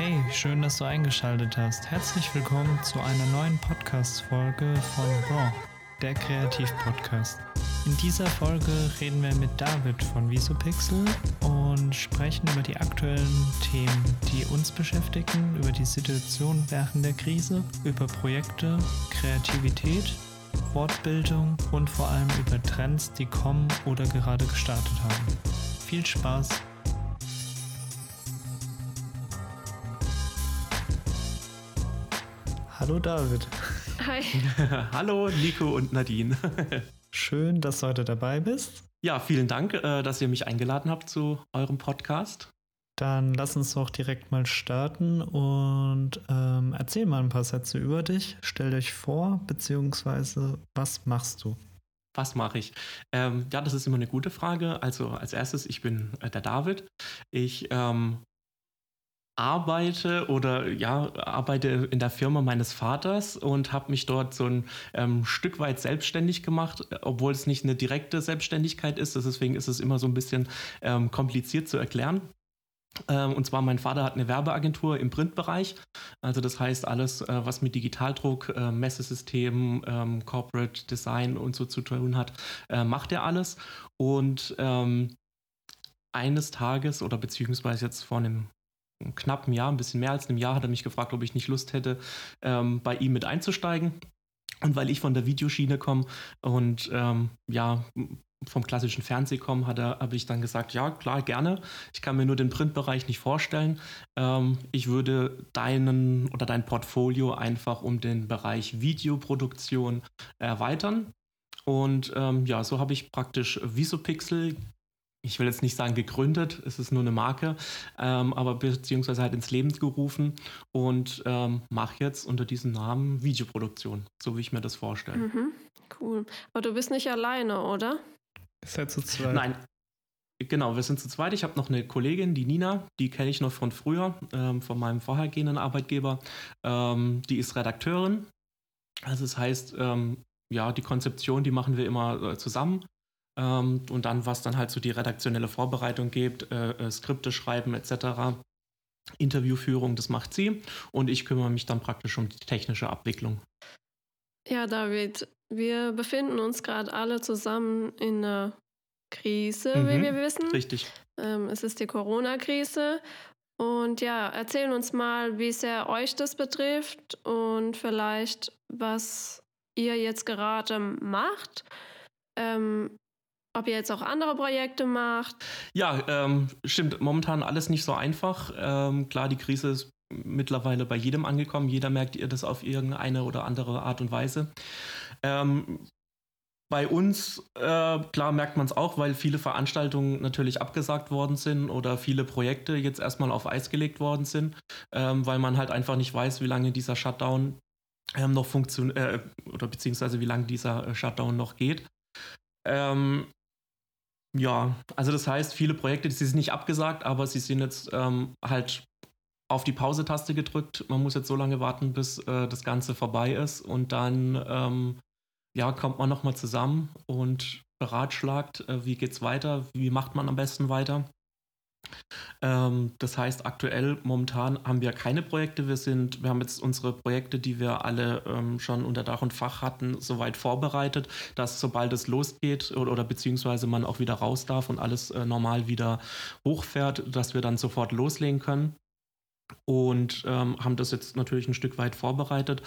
Hey, schön, dass du eingeschaltet hast. Herzlich willkommen zu einer neuen Podcast-Folge von Raw, der Kreativ-Podcast. In dieser Folge reden wir mit David von Visopixel und sprechen über die aktuellen Themen, die uns beschäftigen, über die Situation während der Krise, über Projekte, Kreativität, Wortbildung und vor allem über Trends, die kommen oder gerade gestartet haben. Viel Spaß Hallo David. Hi. Hallo Nico und Nadine. Schön, dass du heute dabei bist. Ja, vielen Dank, äh, dass ihr mich eingeladen habt zu eurem Podcast. Dann lass uns doch direkt mal starten und ähm, erzähl mal ein paar Sätze über dich. Stell dich vor, beziehungsweise was machst du? Was mache ich? Ähm, ja, das ist immer eine gute Frage. Also als erstes, ich bin äh, der David. Ich ähm, arbeite oder ja, arbeite in der Firma meines Vaters und habe mich dort so ein ähm, Stück weit selbstständig gemacht, obwohl es nicht eine direkte Selbstständigkeit ist. Deswegen ist es immer so ein bisschen ähm, kompliziert zu erklären. Ähm, und zwar, mein Vater hat eine Werbeagentur im Printbereich. Also das heißt, alles, äh, was mit Digitaldruck, äh, Messesystemen, ähm, Corporate Design und so zu tun hat, äh, macht er alles. Und ähm, eines Tages oder beziehungsweise jetzt vor einem knapp einem Jahr, ein bisschen mehr als einem Jahr, hat er mich gefragt, ob ich nicht Lust hätte, ähm, bei ihm mit einzusteigen. Und weil ich von der Videoschiene komme und ähm, ja, vom klassischen Fernsehen komme, habe ich dann gesagt, ja, klar, gerne. Ich kann mir nur den Printbereich nicht vorstellen. Ähm, ich würde deinen oder dein Portfolio einfach um den Bereich Videoproduktion erweitern. Und ähm, ja, so habe ich praktisch Visopixel ich will jetzt nicht sagen gegründet, es ist nur eine Marke, ähm, aber beziehungsweise halt ins Leben gerufen und ähm, mache jetzt unter diesem Namen Videoproduktion, so wie ich mir das vorstelle. Mhm, cool. Aber du bist nicht alleine, oder? Ist halt zu zweit. Nein. Genau, wir sind zu zweit. Ich habe noch eine Kollegin, die Nina, die kenne ich noch von früher, ähm, von meinem vorhergehenden Arbeitgeber. Ähm, die ist Redakteurin. Also das heißt, ähm, ja, die Konzeption, die machen wir immer äh, zusammen. Ähm, und dann, was dann halt so die redaktionelle Vorbereitung gibt, äh, äh, Skripte schreiben etc. Interviewführung, das macht sie. Und ich kümmere mich dann praktisch um die technische Abwicklung. Ja, David, wir befinden uns gerade alle zusammen in einer Krise, mhm, wie wir wissen. Richtig. Ähm, es ist die Corona-Krise. Und ja, erzähl uns mal, wie sehr euch das betrifft und vielleicht, was ihr jetzt gerade macht. Ähm, ob ihr jetzt auch andere Projekte macht? Ja, ähm, stimmt. Momentan alles nicht so einfach. Ähm, klar, die Krise ist mittlerweile bei jedem angekommen. Jeder merkt ihr das auf irgendeine oder andere Art und Weise. Ähm, bei uns, äh, klar, merkt man es auch, weil viele Veranstaltungen natürlich abgesagt worden sind oder viele Projekte jetzt erstmal auf Eis gelegt worden sind, ähm, weil man halt einfach nicht weiß, wie lange dieser Shutdown ähm, noch funktioniert äh, oder beziehungsweise wie lange dieser äh, Shutdown noch geht. Ähm, ja, also das heißt, viele Projekte, die sind nicht abgesagt, aber sie sind jetzt ähm, halt auf die Pause-Taste gedrückt. Man muss jetzt so lange warten, bis äh, das Ganze vorbei ist und dann ähm, ja, kommt man nochmal zusammen und beratschlagt, äh, wie geht's weiter, wie macht man am besten weiter. Ähm, das heißt, aktuell momentan haben wir keine Projekte. Wir sind, wir haben jetzt unsere Projekte, die wir alle ähm, schon unter Dach und Fach hatten, soweit vorbereitet, dass sobald es losgeht oder, oder beziehungsweise man auch wieder raus darf und alles äh, normal wieder hochfährt, dass wir dann sofort loslegen können und ähm, haben das jetzt natürlich ein Stück weit vorbereitet.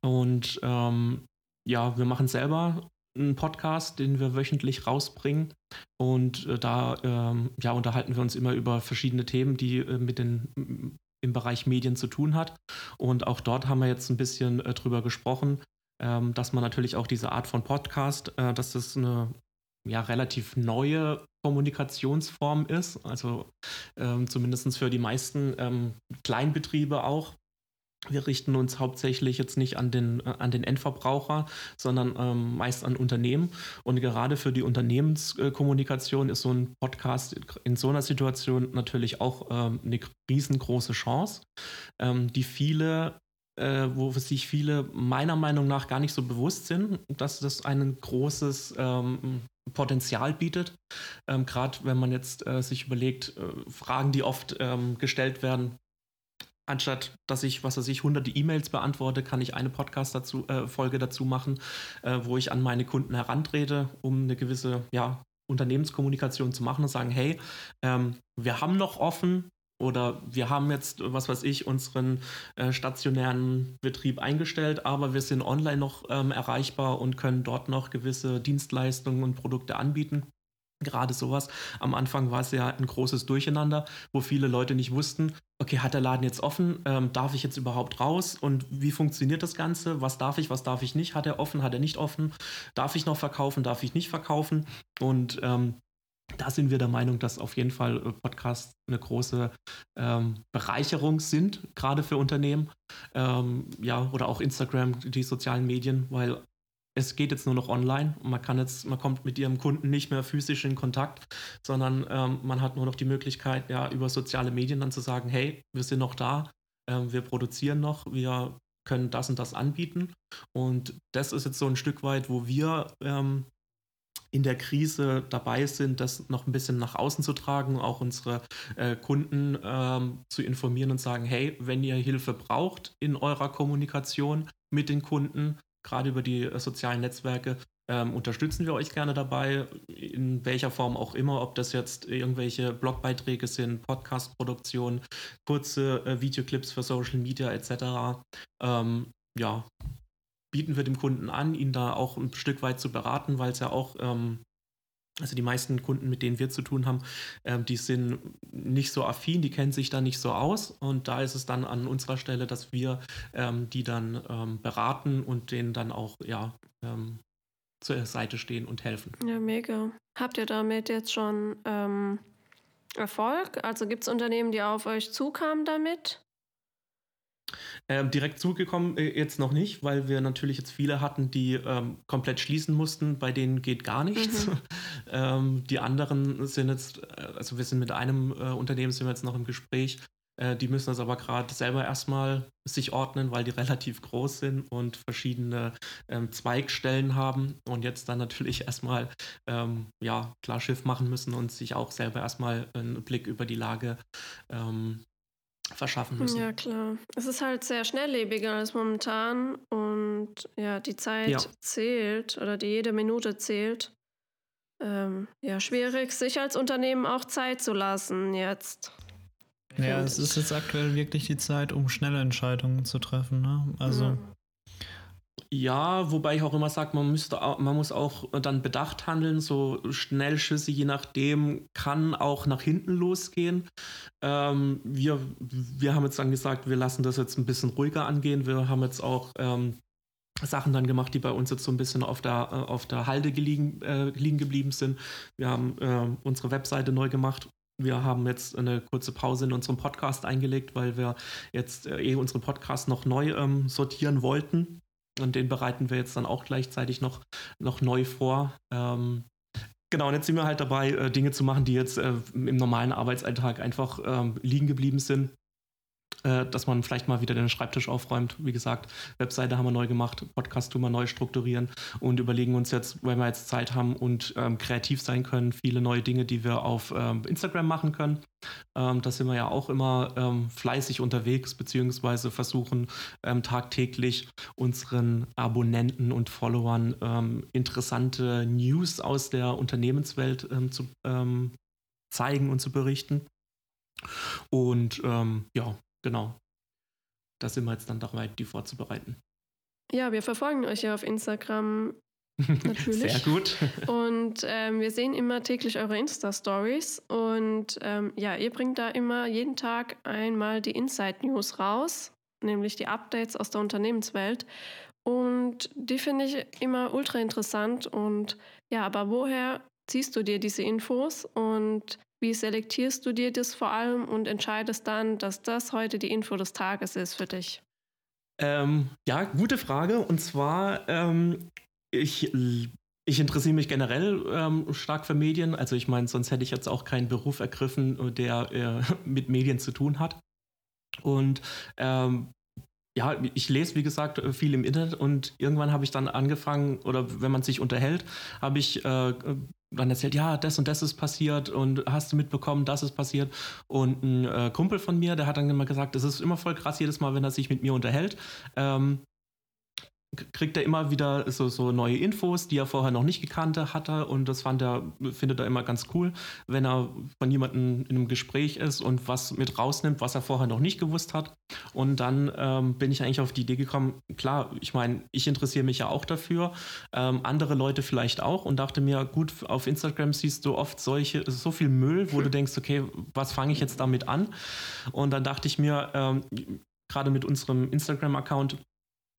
Und ähm, ja, wir machen selber einen Podcast, den wir wöchentlich rausbringen. Und äh, da ähm, ja, unterhalten wir uns immer über verschiedene Themen, die äh, mit den im Bereich Medien zu tun hat. Und auch dort haben wir jetzt ein bisschen äh, drüber gesprochen, ähm, dass man natürlich auch diese Art von Podcast, äh, dass das eine ja, relativ neue Kommunikationsform ist, also ähm, zumindest für die meisten ähm, Kleinbetriebe auch, wir richten uns hauptsächlich jetzt nicht an den, äh, an den Endverbraucher, sondern ähm, meist an Unternehmen. Und gerade für die Unternehmenskommunikation ist so ein Podcast in so einer Situation natürlich auch ähm, eine riesengroße Chance, ähm, die viele, äh, wo sich viele meiner Meinung nach gar nicht so bewusst sind, dass das ein großes ähm, Potenzial bietet. Ähm, gerade wenn man jetzt äh, sich überlegt, äh, Fragen, die oft ähm, gestellt werden, anstatt dass ich, was weiß ich, hunderte E-Mails beantworte, kann ich eine Podcast-Folge dazu, äh, dazu machen, äh, wo ich an meine Kunden herantrete, um eine gewisse ja, Unternehmenskommunikation zu machen und sagen, hey, ähm, wir haben noch offen oder wir haben jetzt, was weiß ich, unseren äh, stationären Betrieb eingestellt, aber wir sind online noch ähm, erreichbar und können dort noch gewisse Dienstleistungen und Produkte anbieten. Gerade sowas. Am Anfang war es ja ein großes Durcheinander, wo viele Leute nicht wussten, okay, hat der Laden jetzt offen? Ähm, darf ich jetzt überhaupt raus? Und wie funktioniert das Ganze? Was darf ich, was darf ich nicht? Hat er offen, hat er nicht offen? Darf ich noch verkaufen, darf ich nicht verkaufen? Und ähm, da sind wir der Meinung, dass auf jeden Fall äh, Podcasts eine große ähm, Bereicherung sind, gerade für Unternehmen. Ähm, ja, oder auch Instagram, die sozialen Medien, weil es geht jetzt nur noch online. Man kann jetzt, man kommt mit ihrem Kunden nicht mehr physisch in Kontakt, sondern ähm, man hat nur noch die Möglichkeit, ja, über soziale Medien dann zu sagen, hey, wir sind noch da, ähm, wir produzieren noch, wir können das und das anbieten. Und das ist jetzt so ein Stück weit, wo wir ähm, in der Krise dabei sind, das noch ein bisschen nach außen zu tragen, auch unsere äh, Kunden ähm, zu informieren und sagen, hey, wenn ihr Hilfe braucht in eurer Kommunikation mit den Kunden, gerade über die äh, sozialen Netzwerke, ähm, unterstützen wir euch gerne dabei, in welcher Form auch immer, ob das jetzt irgendwelche Blogbeiträge sind, Podcast-Produktionen, kurze äh, Videoclips für Social Media etc. Ähm, ja, bieten wir dem Kunden an, ihn da auch ein Stück weit zu beraten, weil es ja auch, ähm, also die meisten Kunden, mit denen wir zu tun haben, ähm, die sind nicht so affin, die kennen sich da nicht so aus. Und da ist es dann an unserer Stelle, dass wir ähm, die dann ähm, beraten und denen dann auch, ja, ähm, zur Seite stehen und helfen. Ja, mega. Habt ihr damit jetzt schon ähm, Erfolg? Also gibt es Unternehmen, die auf euch zukamen damit? Ähm, direkt zugekommen äh, jetzt noch nicht, weil wir natürlich jetzt viele hatten, die ähm, komplett schließen mussten. Bei denen geht gar nichts. Mhm. ähm, die anderen sind jetzt, äh, also wir sind mit einem äh, Unternehmen sind wir jetzt noch im Gespräch. Äh, die müssen das aber gerade selber erstmal sich ordnen, weil die relativ groß sind und verschiedene ähm, Zweigstellen haben und jetzt dann natürlich erstmal ähm, ja klar Schiff machen müssen und sich auch selber erstmal einen Blick über die Lage ähm, verschaffen müssen. Ja, klar. Es ist halt sehr schnelllebiger als momentan und ja, die Zeit ja. zählt oder die jede Minute zählt. Ähm, ja, schwierig, sich als Unternehmen auch Zeit zu lassen jetzt. Ja, es ist jetzt aktuell wirklich die Zeit, um schnelle Entscheidungen zu treffen. Ne? Also. Ja. Ja, wobei ich auch immer sage, man, man muss auch dann bedacht handeln. So Schnellschüsse, je nachdem, kann auch nach hinten losgehen. Ähm, wir, wir haben jetzt dann gesagt, wir lassen das jetzt ein bisschen ruhiger angehen. Wir haben jetzt auch ähm, Sachen dann gemacht, die bei uns jetzt so ein bisschen auf der, äh, auf der Halde liegen, äh, liegen geblieben sind. Wir haben äh, unsere Webseite neu gemacht. Wir haben jetzt eine kurze Pause in unserem Podcast eingelegt, weil wir jetzt äh, eh unseren Podcast noch neu ähm, sortieren wollten. Und den bereiten wir jetzt dann auch gleichzeitig noch, noch neu vor. Ähm, genau, und jetzt sind wir halt dabei, äh, Dinge zu machen, die jetzt äh, im normalen Arbeitsalltag einfach ähm, liegen geblieben sind äh, dass man vielleicht mal wieder den Schreibtisch aufräumt. Wie gesagt, Webseite haben wir neu gemacht, Podcast tun wir neu strukturieren und überlegen uns jetzt, wenn wir jetzt Zeit haben und ähm, kreativ sein können, viele neue Dinge, die wir auf ähm, Instagram machen können. Ähm, da sind wir ja auch immer ähm, fleißig unterwegs, beziehungsweise versuchen ähm, tagtäglich unseren Abonnenten und Followern ähm, interessante News aus der Unternehmenswelt zu zeigen und zu berichten. Und ähm, ja, genau. Da sind wir jetzt dann dabei, die vorzubereiten. Ja, wir verfolgen euch ja auf Instagram natürlich. Sehr gut. Und ähm, wir sehen immer täglich eure Insta-Stories. Und ähm, ja, ihr bringt da immer jeden Tag einmal die Inside-News raus, nämlich die Updates aus der Unternehmenswelt. Und die finde ich immer ultra interessant. Und ja, aber woher ziehst du dir diese Infos und wie selektierst du dir das vor allem und entscheidest dann, dass das heute die Info des Tages ist für dich? Ähm, ja, gute Frage. Und zwar, ähm, ich, ich interessiere mich generell ähm, stark für Medien. Also ich meine, sonst hätte ich jetzt auch keinen Beruf ergriffen, der äh, mit Medien zu tun hat. Und ähm, ja, ich lese, wie gesagt, viel im Internet und irgendwann habe ich dann angefangen, oder wenn man sich unterhält, habe ich äh, dann erzählt, ja, das und das ist passiert und hast du mitbekommen, das ist passiert. Und ein äh, Kumpel von mir, der hat dann immer gesagt, es ist immer voll krass jedes Mal, wenn er sich mit mir unterhält. Ähm, kriegt er immer wieder so, so neue Infos, die er vorher noch nicht gekannt hatte und das fand er, findet er immer ganz cool, wenn er von jemandem in einem Gespräch ist und was mit rausnimmt, was er vorher noch nicht gewusst hat. Und dann ähm, bin ich eigentlich auf die Idee gekommen, klar, ich meine, ich interessiere mich ja auch dafür, ähm, andere Leute vielleicht auch und dachte mir, gut, auf Instagram siehst du oft solche, so viel Müll, wo du denkst, okay, was fange ich jetzt damit an? Und dann dachte ich mir, ähm, gerade mit unserem Instagram-Account,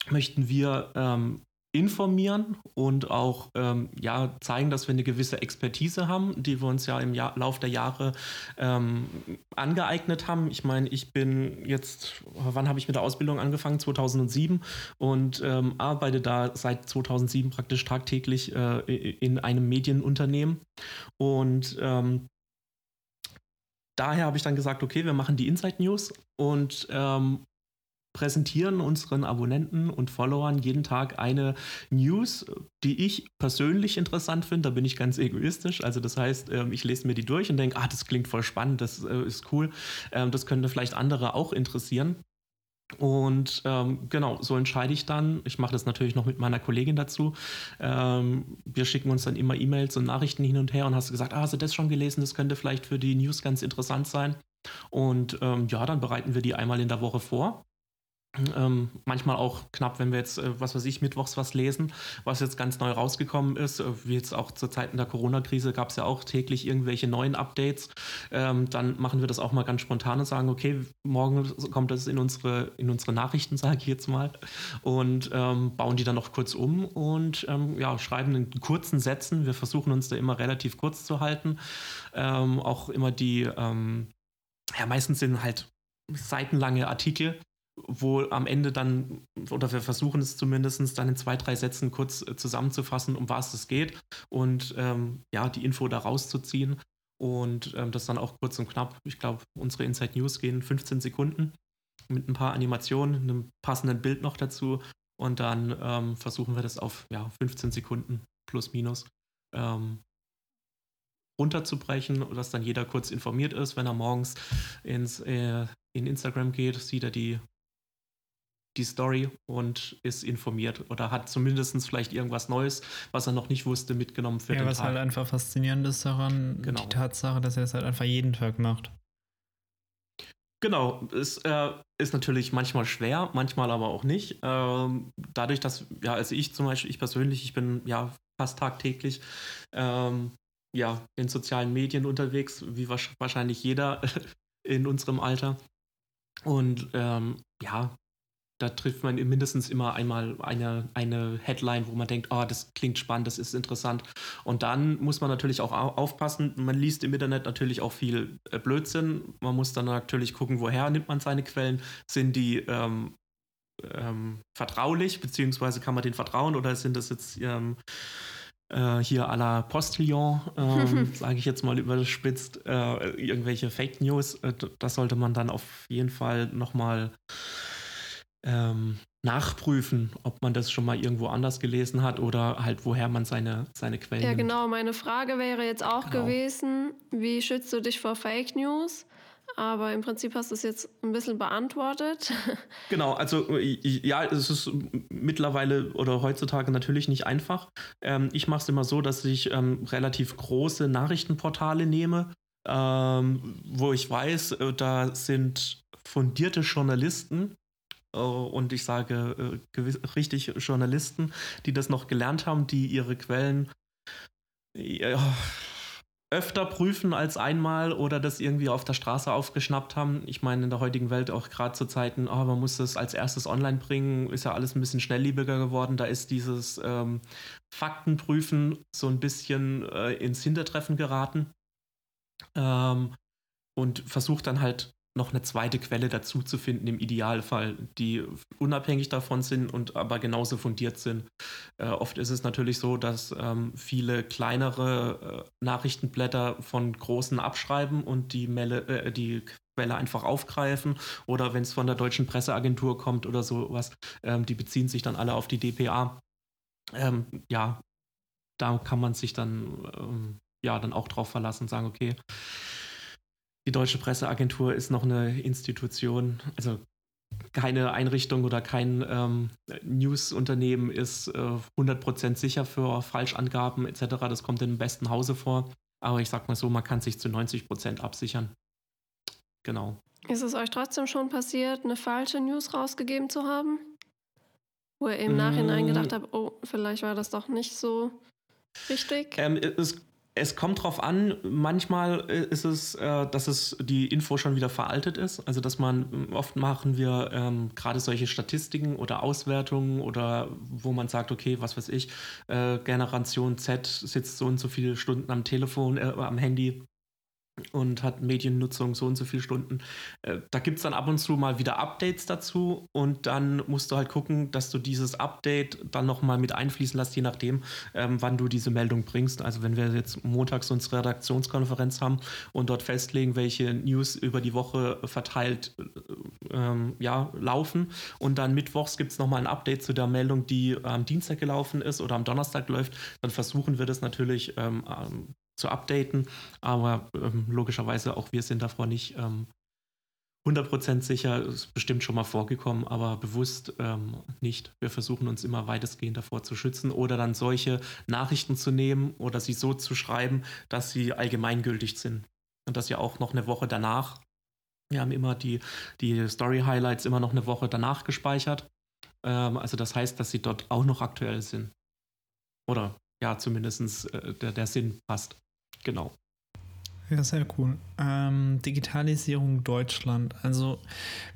möchten wir ähm, informieren und auch ähm, ja, zeigen, dass wir eine gewisse Expertise haben, die wir uns ja im Jahr, Lauf der Jahre ähm, angeeignet haben. Ich meine, ich bin jetzt, wann habe ich mit der Ausbildung angefangen? 2007 und ähm, arbeite da seit 2007 praktisch tagtäglich äh, in einem Medienunternehmen und ähm, daher habe ich dann gesagt, okay, wir machen die Inside News und ähm, präsentieren unseren Abonnenten und Followern jeden Tag eine News, die ich persönlich interessant finde. Da bin ich ganz egoistisch. Also das heißt, ähm, ich lese mir die durch und denke, ah, das klingt voll spannend, das äh, ist cool. Ähm, das könnte vielleicht andere auch interessieren. Und ähm, genau, so entscheide ich dann. Ich mache das natürlich noch mit meiner Kollegin dazu. Ähm, wir schicken uns dann immer E-Mails und Nachrichten hin und her und hast gesagt, ah, hast du das schon gelesen? Das könnte vielleicht für die News ganz interessant sein. Und ähm, ja, dann bereiten wir die einmal in der Woche vor. Ähm, manchmal auch knapp, wenn wir jetzt, äh, was weiß ich, mittwochs was lesen, was jetzt ganz neu rausgekommen ist. Äh, wie jetzt auch zur Zeiten der Corona-Krise gab es ja auch täglich irgendwelche neuen Updates. Ähm, dann machen wir das auch mal ganz spontan und sagen, okay, morgen kommt das in unsere, in unsere Nachrichten, sage ich jetzt mal, und ähm, bauen die dann noch kurz um und ähm, ja, schreiben in kurzen Sätzen. Wir versuchen uns da immer relativ kurz zu halten. Ähm, auch immer die, ähm, ja, meistens sind halt seitenlange Artikel wo am Ende dann, oder wir versuchen es zumindest dann in zwei, drei Sätzen kurz äh, zusammenzufassen, um was es geht und ähm, ja, die Info da rauszuziehen und ähm, das dann auch kurz und knapp. Ich glaube, unsere Inside News gehen 15 Sekunden mit ein paar Animationen, einem passenden Bild noch dazu und dann ähm, versuchen wir das auf ja, 15 Sekunden plus minus ähm, runterzubrechen, dass dann jeder kurz informiert ist. Wenn er morgens ins, äh, in Instagram geht, sieht er die die Story und ist informiert oder hat zumindest vielleicht irgendwas Neues, was er noch nicht wusste, mitgenommen für ja, den was Tag. halt einfach faszinierend ist daran, genau. die Tatsache, dass er es halt einfach jeden Tag macht. Genau, es äh, ist natürlich manchmal schwer, manchmal aber auch nicht. Ähm, dadurch, dass, ja, also ich zum Beispiel, ich persönlich, ich bin ja fast tagtäglich ähm, ja, in sozialen Medien unterwegs, wie wahrscheinlich jeder in unserem Alter. Und ähm, ja, da trifft man mindestens immer einmal eine, eine Headline, wo man denkt, oh, das klingt spannend, das ist interessant. Und dann muss man natürlich auch aufpassen. Man liest im Internet natürlich auch viel äh, Blödsinn. Man muss dann natürlich gucken, woher nimmt man seine Quellen. Sind die ähm, ähm, vertraulich, beziehungsweise kann man denen vertrauen oder sind das jetzt ähm, äh, hier à la Postillon, ähm, sage ich jetzt mal überspitzt, äh, irgendwelche Fake News? Äh, das sollte man dann auf jeden Fall nochmal ähm, nachprüfen, ob man das schon mal irgendwo anders gelesen hat oder halt woher man seine, seine Quellen. Ja, genau. Meine Frage wäre jetzt auch genau. gewesen, wie schützt du dich vor Fake News? Aber im Prinzip hast du es jetzt ein bisschen beantwortet. Genau, also ja, es ist mittlerweile oder heutzutage natürlich nicht einfach. Ähm, ich mache es immer so, dass ich ähm, relativ große Nachrichtenportale nehme, ähm, wo ich weiß, äh, da sind fundierte Journalisten, äh, und ich sage äh, richtig Journalisten, die das noch gelernt haben, die ihre Quellen äh, öfter prüfen als einmal oder das irgendwie auf der Straße aufgeschnappt haben. Ich meine, in der heutigen Welt auch gerade zu Zeiten, oh, man muss das als erstes online bringen, ist ja alles ein bisschen schnelllebiger geworden. Da ist dieses ähm, Faktenprüfen so ein bisschen äh, ins Hintertreffen geraten. Ähm, und versucht dann halt noch eine zweite Quelle dazu zu finden, im Idealfall, die unabhängig davon sind und aber genauso fundiert sind. Äh, oft ist es natürlich so, dass ähm, viele kleinere äh, Nachrichtenblätter von großen abschreiben und die, Melle, äh, die Quelle einfach aufgreifen oder wenn es von der deutschen Presseagentur kommt oder sowas, ähm, die beziehen sich dann alle auf die DPA. Ähm, ja, da kann man sich dann ähm, ja dann auch drauf verlassen und sagen, okay, die Deutsche Presseagentur ist noch eine Institution, also keine Einrichtung oder kein ähm, News-Unternehmen ist äh, 100% sicher für Falschangaben etc. Das kommt im besten Hause vor. Aber ich sag mal so, man kann sich zu 90% absichern. Genau. Ist es euch trotzdem schon passiert, eine falsche News rausgegeben zu haben? Wo ihr im Nachhinein gedacht mm. habt, oh, vielleicht war das doch nicht so richtig? Ähm, es es kommt drauf an, manchmal äh, ist es, äh, dass es die Info schon wieder veraltet ist. Also dass man, oft machen wir ähm, gerade solche Statistiken oder Auswertungen oder wo man sagt, okay, was weiß ich, äh, Generation Z sitzt so und so viele Stunden am Telefon, äh, am Handy und hat Mediennutzung so und so viele Stunden. Äh, da gibt es dann ab und zu mal wieder Updates dazu und dann musst du halt gucken, dass du dieses Update dann nochmal mit einfließen lässt, je nachdem, ähm, wann du diese Meldung bringst. Also wenn wir jetzt montags unsere Redaktionskonferenz haben und dort festlegen, welche News über die Woche verteilt äh, ähm, ja, laufen und dann mittwochs gibt es nochmal ein Update zu der Meldung, die am Dienstag gelaufen ist oder am Donnerstag läuft, dann versuchen wir das natürlich ähm, ähm zu updaten. Aber ähm, logischerweise auch wir sind davor nicht ähm, 100% sicher. Ist bestimmt schon mal vorgekommen, aber bewusst ähm, nicht. Wir versuchen uns immer weitestgehend davor zu schützen oder dann solche Nachrichten zu nehmen oder sie so zu schreiben, dass sie allgemeingültig sind. Und das ja auch noch eine Woche danach. Wir haben immer die, die Story-Highlights immer noch eine Woche danach gespeichert. Ähm, also das heißt, dass sie dort auch noch aktuell sind. Oder ja, zumindest äh, der, der Sinn passt. Genau. Ja, sehr cool. Ähm, Digitalisierung Deutschland. Also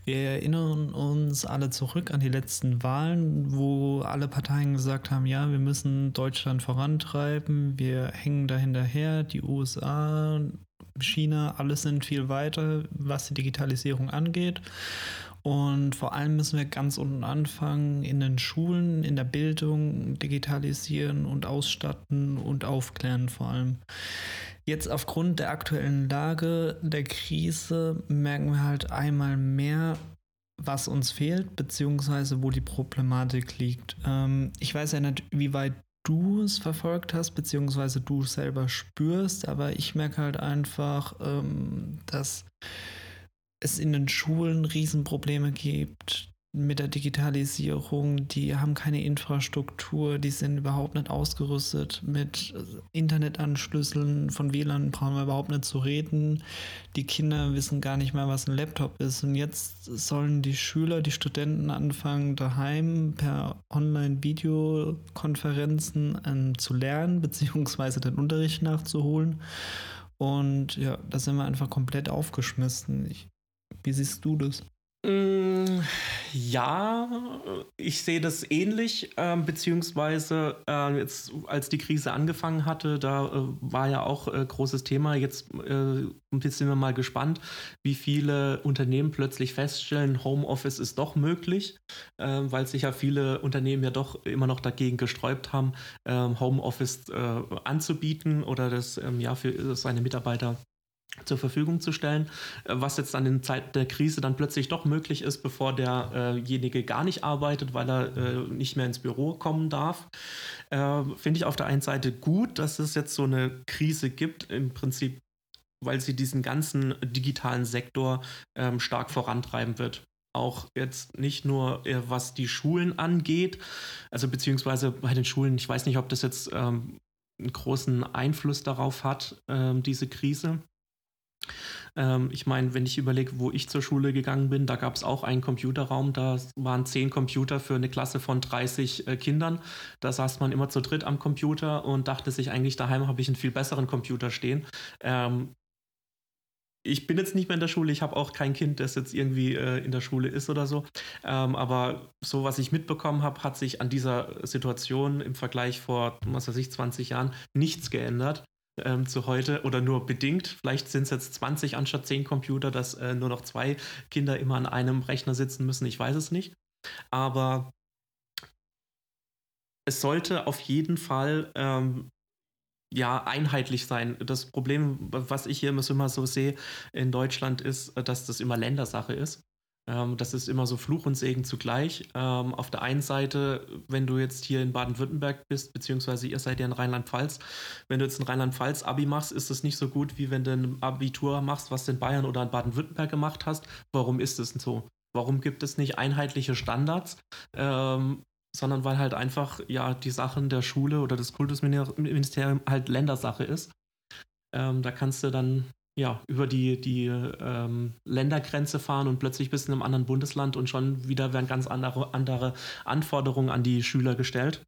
wir erinnern uns alle zurück an die letzten Wahlen, wo alle Parteien gesagt haben, ja, wir müssen Deutschland vorantreiben, wir hängen da hinterher, die USA, China, alles sind viel weiter, was die Digitalisierung angeht. Und vor allem müssen wir ganz unten anfangen, in den Schulen, in der Bildung digitalisieren und ausstatten und aufklären vor allem. Jetzt aufgrund der aktuellen Lage der Krise merken wir halt einmal mehr, was uns fehlt, beziehungsweise wo die Problematik liegt. Ähm, ich weiß ja nicht, wie weit du es verfolgt hast, beziehungsweise du selber spürst, aber ich merke halt einfach, ähm, dass es in den Schulen Riesenprobleme gibt mit der Digitalisierung. Die haben keine Infrastruktur, die sind überhaupt nicht ausgerüstet mit Internetanschlüsseln. Von WLAN brauchen wir überhaupt nicht zu reden. Die Kinder wissen gar nicht mehr, was ein Laptop ist. Und jetzt sollen die Schüler, die Studenten anfangen, daheim per Online-Videokonferenzen ähm, zu lernen, beziehungsweise den Unterricht nachzuholen. Und ja, da sind wir einfach komplett aufgeschmissen. Ich wie siehst du das? Mm, ja, ich sehe das ähnlich, äh, beziehungsweise äh, jetzt, als die Krise angefangen hatte, da äh, war ja auch äh, großes Thema. Jetzt äh, sind wir mal gespannt, wie viele Unternehmen plötzlich feststellen, Homeoffice ist doch möglich, äh, weil sich ja viele Unternehmen ja doch immer noch dagegen gesträubt haben, ähm, Homeoffice äh, anzubieten oder das ähm, ja für seine Mitarbeiter zur Verfügung zu stellen, äh, was jetzt dann in Zeit der Krise dann plötzlich doch möglich ist, bevor derjenige gar nicht arbeitet, weil er äh, nicht mehr ins Büro kommen darf. Äh, Finde ich auf der einen Seite gut, dass es jetzt so eine Krise gibt, im Prinzip, weil sie diesen ganzen digitalen Sektor ähm, stark vorantreiben wird auch jetzt nicht nur was die Schulen angeht, also beziehungsweise bei den Schulen, ich weiß nicht, ob das jetzt ähm, einen großen Einfluss darauf hat, ähm, diese Krise. Ähm, ich meine, wenn ich überlege, wo ich zur Schule gegangen bin, da gab es auch einen Computerraum, da waren zehn Computer für eine Klasse von 30 äh, Kindern. Da saß man immer zu dritt am Computer und dachte sich eigentlich, daheim habe ich einen viel besseren Computer stehen. Ähm, ich bin jetzt nicht mehr in der Schule, ich habe auch kein Kind, das jetzt irgendwie äh, in der Schule ist oder so. Ähm, aber so, was ich mitbekommen habe, hat sich an dieser Situation im Vergleich vor, was weiß ich, 20 Jahren nichts geändert ähm, zu heute oder nur bedingt. Vielleicht sind es jetzt 20 anstatt 10 Computer, dass äh, nur noch zwei Kinder immer an einem Rechner sitzen müssen. Ich weiß es nicht. Aber es sollte auf jeden Fall ähm, ja, einheitlich sein. Das Problem, was ich hier immer so sehe in Deutschland, ist, dass das immer Ländersache ist. Ähm, das ist immer so Fluch und Segen zugleich. Ähm, auf der einen Seite, wenn du jetzt hier in Baden-Württemberg bist, beziehungsweise ihr seid ja in Rheinland-Pfalz, wenn du jetzt ein Rheinland-Pfalz-Abi machst, ist es nicht so gut, wie wenn du ein Abitur machst, was du in Bayern oder in Baden-Württemberg gemacht hast. Warum ist es so? Warum gibt es nicht einheitliche Standards? Ähm, sondern weil halt einfach ja die Sachen der Schule oder des Kultusministeriums halt Ländersache ist. Ähm, da kannst du dann ja, über die, die ähm, Ländergrenze fahren und plötzlich bist du in einem anderen Bundesland und schon wieder werden ganz andere, andere Anforderungen an die Schüler gestellt.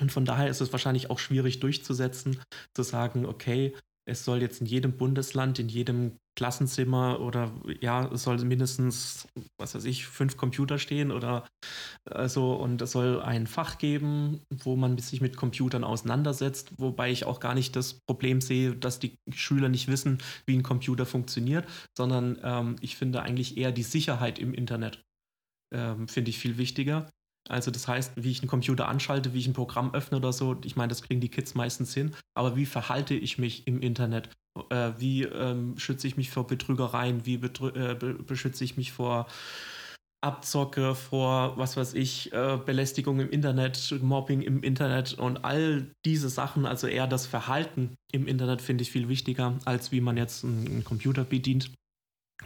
Und von daher ist es wahrscheinlich auch schwierig durchzusetzen, zu sagen, okay, es soll jetzt in jedem Bundesland, in jedem Klassenzimmer oder ja, es soll mindestens, was weiß ich, fünf Computer stehen oder also und es soll ein Fach geben, wo man sich mit Computern auseinandersetzt, wobei ich auch gar nicht das Problem sehe, dass die Schüler nicht wissen, wie ein Computer funktioniert, sondern ähm, ich finde eigentlich eher die Sicherheit im Internet ähm, finde ich viel wichtiger. Also das heißt, wie ich einen Computer anschalte, wie ich ein Programm öffne oder so, ich meine, das kriegen die Kids meistens hin, aber wie verhalte ich mich im Internet? Äh, wie ähm, schütze ich mich vor Betrügereien? Wie äh, beschütze ich mich vor Abzocke, vor, was weiß ich, äh, Belästigung im Internet, Mobbing im Internet und all diese Sachen, also eher das Verhalten im Internet finde ich viel wichtiger, als wie man jetzt einen, Computer bedient.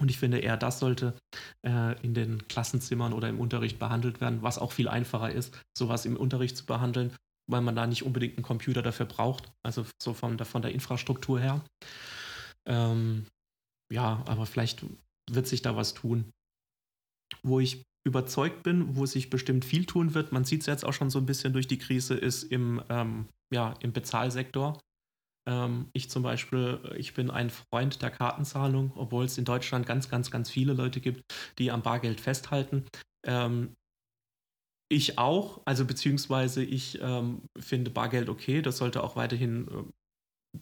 Und ich finde eher, das sollte äh, in den Klassenzimmern oder im Unterricht behandelt werden, was auch viel einfacher ist, sowas im Unterricht zu behandeln, weil man da nicht unbedingt einen Computer dafür braucht, also so von der, von der Infrastruktur her. Ähm, ja, aber vielleicht wird sich da was tun. Wo ich überzeugt bin, wo sich bestimmt viel tun wird, man sieht es jetzt auch schon so ein bisschen durch die Krise, ist im, ähm, ja, im Bezahlsektor. Ähm, ich zum Beispiel, ich bin ein Freund der Kartenzahlung, obwohl es in Deutschland ganz, ganz, ganz viele Leute gibt, die am Bargeld festhalten. Ähm, ich auch, also beziehungsweise ich ähm, finde Bargeld okay, das sollte auch weiterhin äh,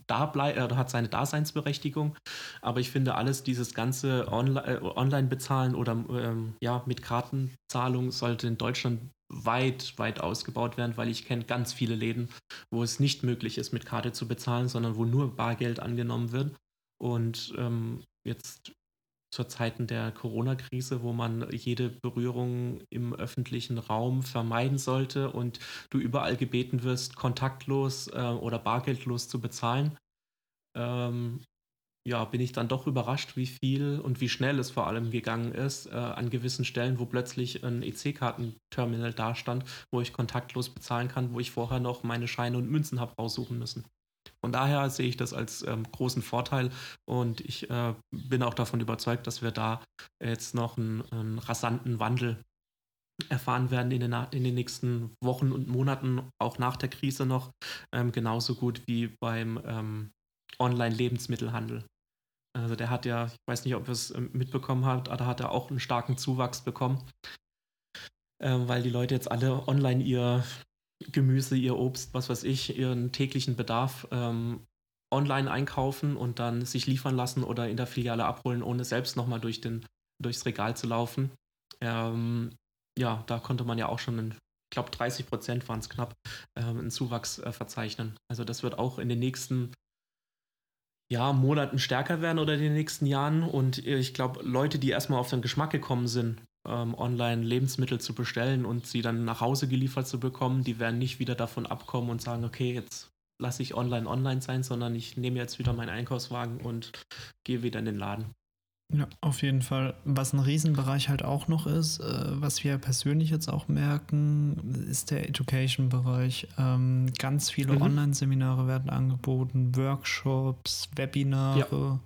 da bleiben, äh, hat seine Daseinsberechtigung. Aber ich finde alles, dieses ganze Onli äh, Online-Bezahlen oder ähm, ja, mit Kartenzahlung sollte in Deutschland weit, weit ausgebaut werden, weil ich kenne ganz viele Läden, wo es nicht möglich ist, mit Karte zu bezahlen, sondern wo nur Bargeld angenommen wird. Und ähm, jetzt zur Zeiten der Corona-Krise, wo man jede Berührung im öffentlichen Raum vermeiden sollte und du überall gebeten wirst, kontaktlos äh, oder bargeldlos zu bezahlen, ähm, ja, bin ich dann doch überrascht, wie viel und wie schnell es vor allem gegangen ist, äh, an gewissen Stellen, wo plötzlich ein EC-Kartenterminal dastand, wo ich kontaktlos bezahlen kann, wo ich vorher noch meine Scheine und Münzen habe raussuchen müssen. Von daher sehe ich das als ähm, großen Vorteil und ich äh, bin auch davon überzeugt, dass wir da jetzt noch einen, einen rasanten Wandel erfahren werden in den, in den, nächsten Wochen und Monaten, auch nach der Krise noch, ähm, genauso gut wie beim ähm, Online-Lebensmittelhandel. Also der hat ja, ich weiß nicht, ob ihr es ähm, mitbekommen habt, aber da hat er auch einen starken Zuwachs bekommen, ähm, weil die Leute jetzt alle online ihr Gemüse, ihr Obst, was weiß ich, ihren täglichen Bedarf ähm, online einkaufen und dann sich liefern lassen oder in der Filiale abholen, ohne selbst nochmal durch durchs Regal zu laufen. Ähm, ja, da konnte man ja auch schon, einen, ich glaube 30 Prozent waren es knapp, ähm, einen Zuwachs äh, verzeichnen. Also das wird auch in den nächsten ja, Monaten stärker werden oder in den nächsten Jahren. Und ich glaube, Leute, die erstmal auf den Geschmack gekommen sind, online Lebensmittel zu bestellen und sie dann nach Hause geliefert zu bekommen, die werden nicht wieder davon abkommen und sagen, okay, jetzt lasse ich online online sein, sondern ich nehme jetzt wieder meinen Einkaufswagen und gehe wieder in den Laden. Ja, auf jeden Fall. Was ein Riesenbereich halt auch noch ist, äh, was wir persönlich jetzt auch merken, ist der Education-Bereich. Ähm, ganz viele mhm. Online-Seminare werden angeboten, Workshops, Webinare. Ja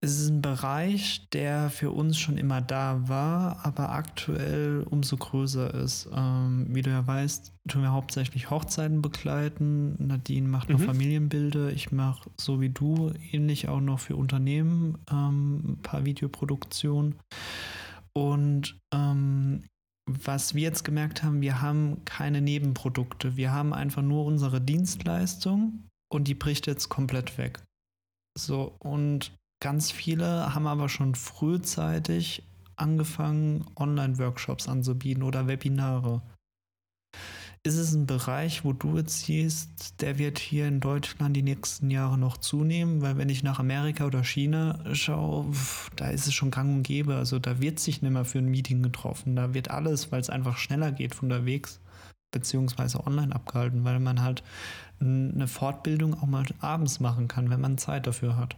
es ist ein Bereich, der für uns schon immer da war, aber aktuell umso größer ist. Ähm, wie du ja weißt, tun wir hauptsächlich Hochzeiten begleiten. Nadine macht noch mhm. Familienbilder. Ich mache so wie du ähnlich auch noch für Unternehmen ähm, ein paar Videoproduktionen. Und ähm, was wir jetzt gemerkt haben, wir haben keine Nebenprodukte. Wir haben einfach nur unsere Dienstleistung und die bricht jetzt komplett weg. So, und Ganz viele haben aber schon frühzeitig angefangen, Online-Workshops anzubieten oder Webinare. ist es ein Bereich, wo du jetzt siehst, der wird hier in Deutschland die nächsten Jahre noch zunehmen? Weil wenn ich nach Amerika oder China schaue, da ist es schon gang und gäbe. Also da wird sich nicht mehr für ein Meeting getroffen. Da wird alles, weil es einfach schneller geht von unterwegs, beziehungsweise online abgehalten, weil man halt eine Fortbildung auch mal abends machen kann, wenn man Zeit dafür hat.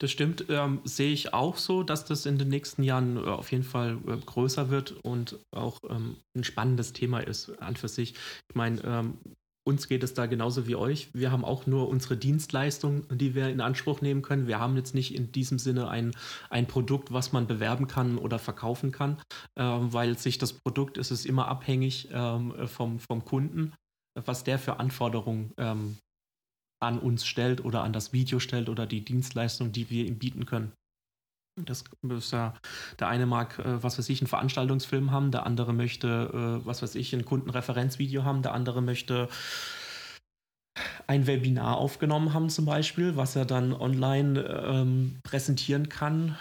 Das stimmt, ähm, sehe ich auch so, dass das in den nächsten Jahren äh, auf jeden Fall äh, größer wird und auch ähm, ein spannendes Thema ist an für sich. Ich meine, ähm, uns geht es da genauso wie euch. Wir haben auch nur unsere Dienstleistung, die wir in Anspruch nehmen können. Wir haben jetzt nicht in diesem Sinne ein, ein Produkt, was man bewerben kann oder verkaufen kann, äh, weil sich das Produkt ist es immer abhängig ähm, vom, vom Kunden, was der für Anforderungen ähm, an uns stellt oder an das Video stellt oder die Dienstleistung, die wir ihm bieten können. Das ist ja, der eine mag, äh, was weiß ich, einen Veranstaltungsfilm haben, der andere möchte, äh, was weiß ich, ein Kundenreferenzvideo haben, der andere möchte ein Webinar aufgenommen haben zum Beispiel, was er dann online ähm, präsentieren kann,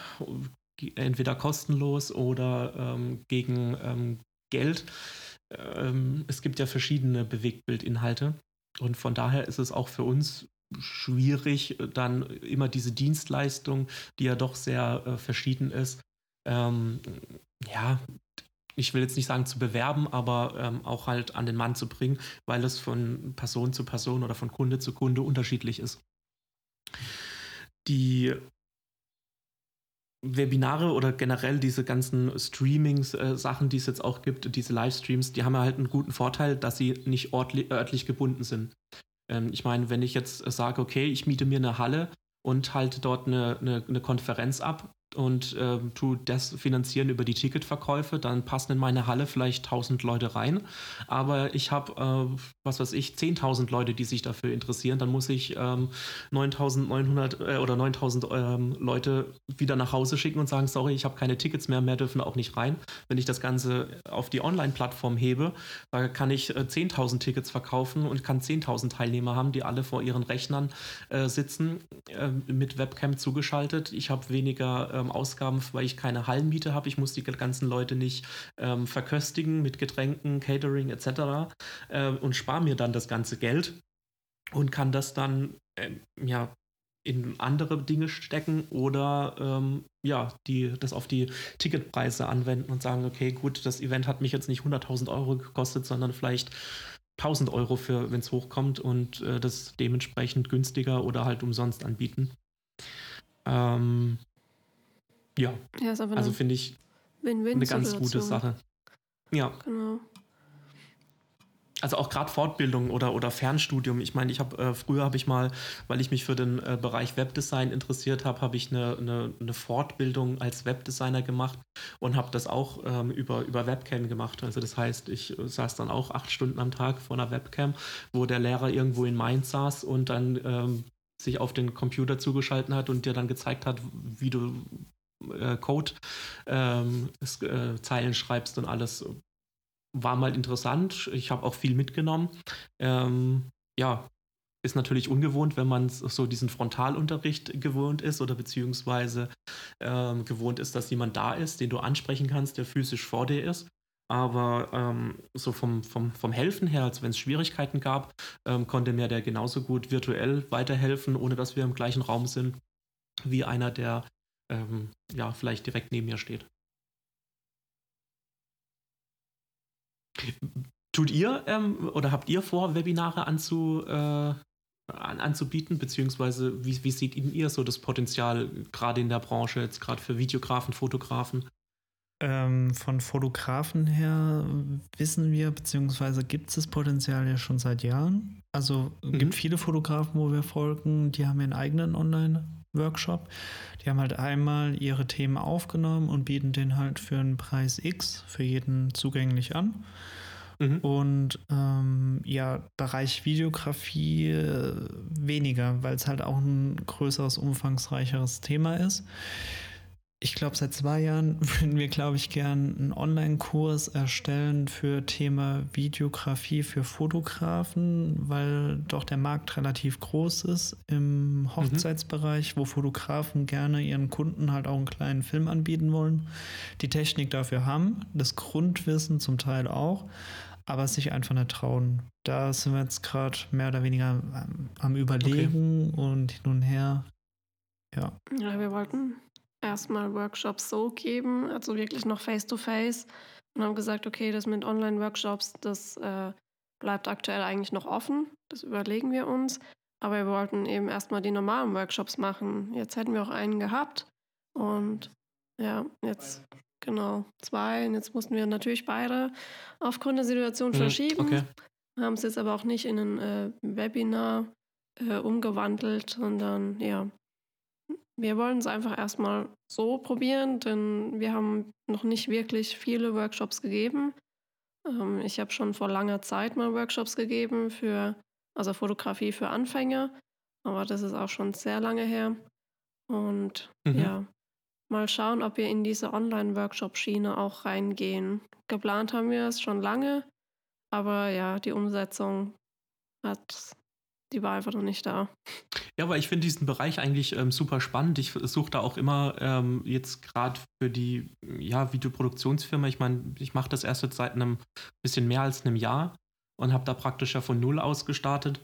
entweder kostenlos oder ähm, gegen ähm, Geld. Ähm, es gibt ja verschiedene Bewegtbildinhalte. Und von daher ist es auch für uns schwierig, dann immer diese Dienstleistung, die ja doch sehr äh, verschieden ist, ähm, ja, ich will jetzt nicht sagen zu bewerben, aber ähm, auch halt an den Mann zu bringen, weil es von Person zu Person oder von Kunde zu Kunde unterschiedlich ist. Die Webinare oder generell diese ganzen Streaming-Sachen, die es jetzt auch gibt, diese Livestreams, die haben ja halt einen guten Vorteil, dass sie nicht örtlich gebunden sind. Ähm, ich meine, wenn ich jetzt sage, okay, ich miete mir eine Halle und halte dort eine, eine, eine Konferenz ab, und äh, tue das finanzieren über die Ticketverkäufe, dann passen in meine Halle vielleicht 1000 Leute rein. Aber ich habe, äh, was weiß ich, 10.000 Leute, die sich dafür interessieren. Dann muss ich ähm, 9.900 äh, oder 9.000 ähm, Leute wieder nach Hause schicken und sagen, sorry, ich habe keine Tickets mehr, mehr dürfen auch nicht rein. Wenn ich das Ganze auf die Online-Plattform hebe, da kann ich 10.000 äh, Tickets verkaufen und kann 10.000 Teilnehmer haben, die alle vor ihren Rechnern äh, sitzen, äh, mit Webcam zugeschaltet. Ich habe weniger ähm, Ausgaben, weil ich keine Hallenmiete habe. Ich muss die ganzen Leute nicht ähm, verköstigen mit Getränken, Catering etc. Äh, und spare mir dann das ganze Geld und kann das dann äh, ja in andere Dinge stecken oder ähm, ja, die, das auf die Ticketpreise anwenden und sagen, okay, gut, das Event hat mich jetzt nicht 100.000 Euro gekostet, sondern vielleicht 1000 Euro für, wenn es hochkommt und äh, das dementsprechend günstiger oder halt umsonst anbieten. Ähm, ja. ja also finde ich Win -win eine ganz gute Sache. Ja. Genau. Also auch gerade Fortbildung oder, oder Fernstudium. Ich meine, ich habe äh, früher habe ich mal, weil ich mich für den äh, Bereich Webdesign interessiert habe, habe ich eine, eine, eine, Fortbildung als Webdesigner gemacht und habe das auch ähm, über, über Webcam gemacht. Also das heißt, ich äh, saß dann auch acht Stunden am Tag vor einer Webcam, wo der Lehrer irgendwo in Mainz saß und dann ähm, sich auf den Computer zugeschaltet hat und dir dann gezeigt hat, wie du äh, Code ähm, äh, Zeilen schreibst und alles. War mal interessant. Ich habe auch viel mitgenommen. Ähm, ja, ist natürlich ungewohnt, wenn man so diesen Frontalunterricht gewohnt ist oder beziehungsweise ähm, gewohnt ist, dass jemand da ist, den du ansprechen kannst, der physisch vor dir ist. Aber ähm, so vom, vom, vom Helfen her, als wenn es Schwierigkeiten gab, ähm, konnte mir der genauso gut virtuell weiterhelfen, ohne dass wir im gleichen Raum sind, wie einer, der ähm, ja, vielleicht direkt neben mir steht. Tut ihr ähm, oder habt ihr vor, Webinare anzu, äh, an, anzubieten, beziehungsweise wie, wie seht ihr so das Potenzial gerade in der Branche, jetzt gerade für Videografen, Fotografen? Ähm, von Fotografen her wissen wir, beziehungsweise gibt es das Potenzial ja schon seit Jahren. Also mhm. gibt viele Fotografen, wo wir folgen, die haben ihren eigenen Online-Workshop. Die haben halt einmal ihre Themen aufgenommen und bieten den halt für einen Preis X für jeden zugänglich an. Mhm. Und ähm, ja, Bereich Videografie äh, weniger, weil es halt auch ein größeres, umfangreicheres Thema ist ich glaube, seit zwei Jahren würden wir, glaube ich, gern einen Online-Kurs erstellen für Thema Videografie für Fotografen, weil doch der Markt relativ groß ist im mhm. Hochzeitsbereich, mhm. wo Fotografen gerne ihren Kunden halt auch einen kleinen Film anbieten wollen, die Technik dafür haben, das Grundwissen zum Teil auch, aber sich einfach nicht trauen. Da sind wir jetzt gerade mehr oder weniger am, am Überlegen okay. und hin und her. Ja. Ja, wir wollten erstmal Workshops so geben, also wirklich noch face-to-face -face, und haben gesagt, okay, das mit Online-Workshops, das äh, bleibt aktuell eigentlich noch offen. Das überlegen wir uns. Aber wir wollten eben erstmal die normalen Workshops machen. Jetzt hätten wir auch einen gehabt. Und ja, jetzt genau zwei. Und jetzt mussten wir natürlich beide aufgrund der Situation mhm, verschieben. Okay. Haben es jetzt aber auch nicht in ein äh, Webinar äh, umgewandelt, sondern ja, wir wollen es einfach erstmal so probieren, denn wir haben noch nicht wirklich viele Workshops gegeben. Ähm, ich habe schon vor langer Zeit mal Workshops gegeben für, also Fotografie für Anfänger, aber das ist auch schon sehr lange her. Und mhm. ja, mal schauen, ob wir in diese Online-Workshop-Schiene auch reingehen. Geplant haben wir es schon lange, aber ja, die Umsetzung hat die war einfach noch nicht da. Ja, aber ich finde diesen Bereich eigentlich ähm, super spannend. Ich suche da auch immer ähm, jetzt gerade für die ja, Videoproduktionsfirma, ich meine, ich mache das erst seit einem bisschen mehr als einem Jahr und habe da praktisch ja von null aus gestartet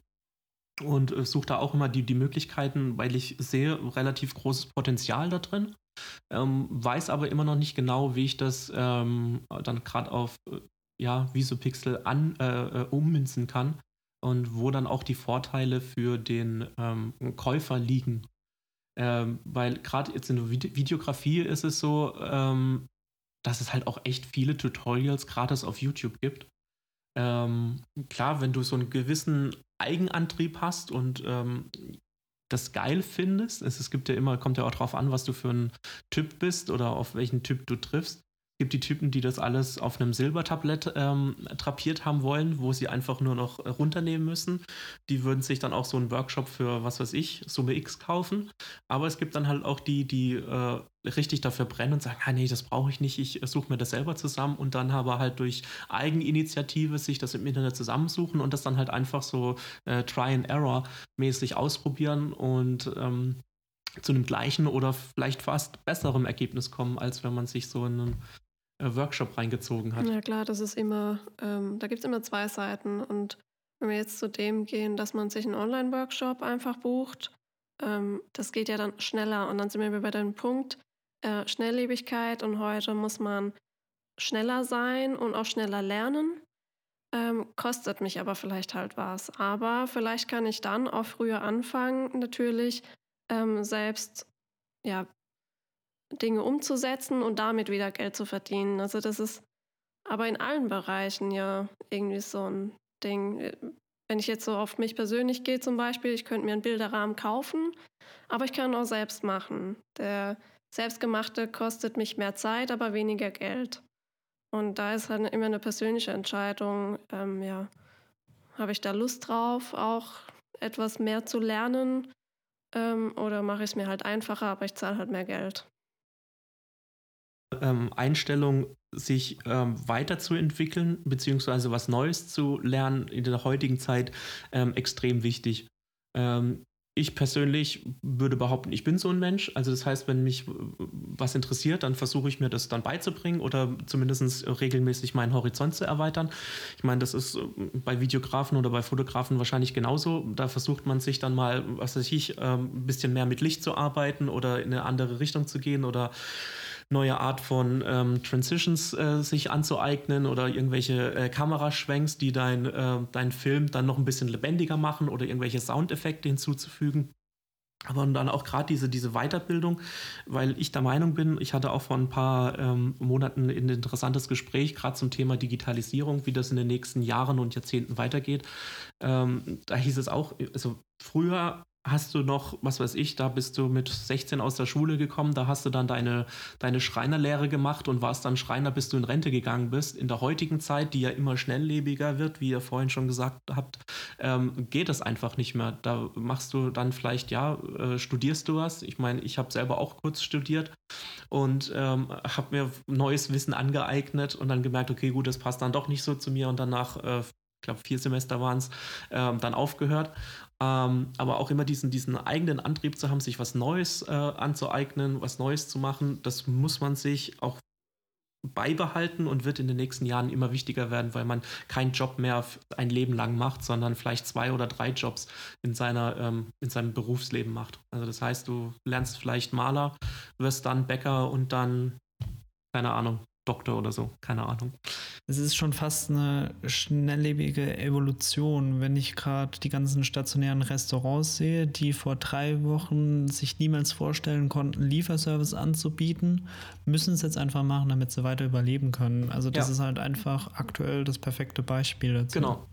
und äh, suche da auch immer die, die Möglichkeiten, weil ich sehe relativ großes Potenzial da drin, ähm, weiß aber immer noch nicht genau, wie ich das ähm, dann gerade auf äh, ja, Visopixel an, äh, äh ummünzen kann und wo dann auch die Vorteile für den ähm, Käufer liegen. Ähm, weil gerade jetzt in der Videografie ist es so, ähm, dass es halt auch echt viele Tutorials gratis auf YouTube gibt. Ähm, klar, wenn du so einen gewissen Eigenantrieb hast und ähm, das geil findest, es, es gibt ja immer, kommt ja auch drauf an, was du für ein Typ bist oder auf welchen Typ du triffst gibt die Typen, die das alles auf einem Silbertablett ähm, drapiert haben wollen, wo sie einfach nur noch runternehmen müssen. Die würden sich dann auch so einen Workshop für, was weiß ich, Summe X kaufen. Aber es gibt dann halt auch die, die äh, richtig dafür brennen und sagen, ah, nee, das brauche ich nicht, ich suche mir das selber zusammen und dann aber halt durch Eigeninitiative sich das im Internet zusammensuchen und das dann halt einfach so äh, Try and Error mäßig ausprobieren und ähm, zu einem gleichen oder vielleicht fast besserem Ergebnis kommen, als wenn man sich so einen Workshop reingezogen hat. Ja klar, das ist immer, ähm, da gibt es immer zwei Seiten. Und wenn wir jetzt zu dem gehen, dass man sich einen Online-Workshop einfach bucht, ähm, das geht ja dann schneller. Und dann sind wir bei dem Punkt äh, Schnelllebigkeit. Und heute muss man schneller sein und auch schneller lernen. Ähm, kostet mich aber vielleicht halt was. Aber vielleicht kann ich dann auch früher anfangen, natürlich ähm, selbst ja, Dinge umzusetzen und damit wieder Geld zu verdienen. Also das ist aber in allen Bereichen ja irgendwie so ein Ding. Wenn ich jetzt so auf mich persönlich gehe zum Beispiel, ich könnte mir einen Bilderrahmen kaufen, aber ich kann auch selbst machen. Der selbstgemachte kostet mich mehr Zeit, aber weniger Geld. Und da ist halt immer eine persönliche Entscheidung, ähm, ja, habe ich da Lust drauf, auch etwas mehr zu lernen ähm, oder mache ich es mir halt einfacher, aber ich zahle halt mehr Geld ähm, Einstellung, sich ähm, weiterzuentwickeln, beziehungsweise was Neues zu lernen in der heutigen Zeit ähm, extrem wichtig. Ähm, ich persönlich würde behaupten, ich bin so ein Mensch. Also das heißt, wenn mich was interessiert, dann versuche ich mir das dann beizubringen oder zumindest regelmäßig meinen Horizont zu erweitern. Ich meine, das ist bei Videografen oder bei Fotografen wahrscheinlich genauso. Da versucht man sich dann mal, was weiß ich, ähm, ein bisschen mehr mit Licht zu arbeiten oder in eine andere Richtung zu gehen oder neue Art von ähm, Transitions äh, sich anzueignen oder irgendwelche äh, Kameraschwenks, die dein, äh, dein Film dann noch ein bisschen lebendiger machen oder irgendwelche Soundeffekte hinzuzufügen. Aber dann auch gerade diese, diese Weiterbildung, weil ich der Meinung bin, ich hatte auch vor ein paar ähm, Monaten ein interessantes Gespräch, gerade zum Thema Digitalisierung, wie das in den nächsten Jahren und Jahrzehnten weitergeht. Ähm, da hieß es auch, also früher hast du noch, was weiß ich, da bist du mit 16 aus der Schule gekommen, da hast du dann deine, deine Schreinerlehre gemacht und warst dann Schreiner, bis du in Rente gegangen bist. In der heutigen Zeit, die ja immer schnelllebiger wird, wie ihr vorhin schon gesagt habt, ähm, geht es einfach nicht mehr. Da machst du dann vielleicht, ja, äh, studierst du was. Ich meine, ich habe selber auch kurz studiert und ähm, habe mir neues Wissen angeeignet und dann gemerkt, okay, gut, das passt dann doch nicht so zu mir und danach äh, ich glaube, vier Semester waren es, ähm, dann aufgehört. Ähm, aber auch immer diesen, diesen eigenen Antrieb zu haben, sich was Neues äh, anzueignen, was Neues zu machen, das muss man sich auch beibehalten und wird in den nächsten Jahren immer wichtiger werden, weil man keinen Job mehr ein Leben lang macht, sondern vielleicht zwei oder drei Jobs in, seiner, ähm, in seinem Berufsleben macht. Also das heißt, du lernst vielleicht Maler, wirst dann Bäcker und dann, keine Ahnung, Doktor oder so, keine Ahnung. Es ist schon fast eine schnelllebige Evolution, wenn ich gerade die ganzen stationären Restaurants sehe, die vor drei Wochen sich niemals vorstellen konnten, Lieferservice anzubieten, müssen es jetzt einfach machen, damit sie weiter überleben können. Also das ja. ist halt einfach aktuell das perfekte Beispiel dazu. Genau.